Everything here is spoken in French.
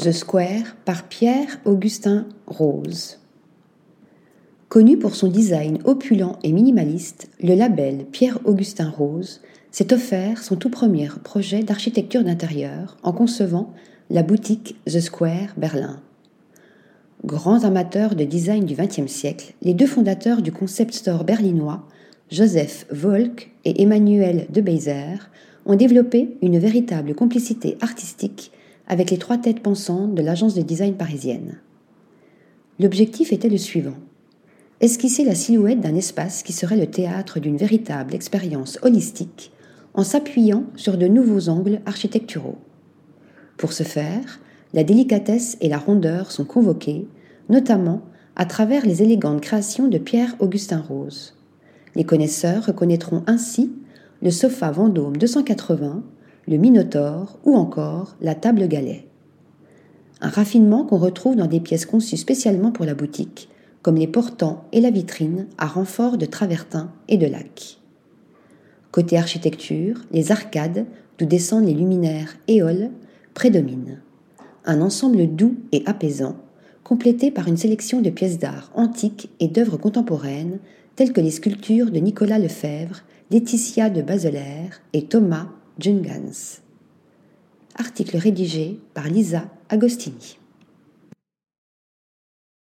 The Square par Pierre-Augustin Rose. Connu pour son design opulent et minimaliste, le label Pierre-Augustin Rose s'est offert son tout premier projet d'architecture d'intérieur en concevant la boutique The Square Berlin. Grands amateurs de design du XXe siècle, les deux fondateurs du concept store berlinois, Joseph Volk et Emmanuel de ont développé une véritable complicité artistique avec les trois têtes pensantes de l'agence de design parisienne. L'objectif était le suivant. Esquisser la silhouette d'un espace qui serait le théâtre d'une véritable expérience holistique en s'appuyant sur de nouveaux angles architecturaux. Pour ce faire, la délicatesse et la rondeur sont convoquées, notamment à travers les élégantes créations de Pierre-Augustin Rose. Les connaisseurs reconnaîtront ainsi le sofa Vendôme 280 le Minotaure ou encore la table galet. Un raffinement qu'on retrouve dans des pièces conçues spécialement pour la boutique, comme les portants et la vitrine à renfort de travertins et de lacs. Côté architecture, les arcades, d'où descendent les luminaires éoles, prédominent. Un ensemble doux et apaisant, complété par une sélection de pièces d'art antiques et d'œuvres contemporaines, telles que les sculptures de Nicolas Lefebvre, Laetitia de Baselaire et Thomas Jungans. Article rédigé par Lisa Agostini.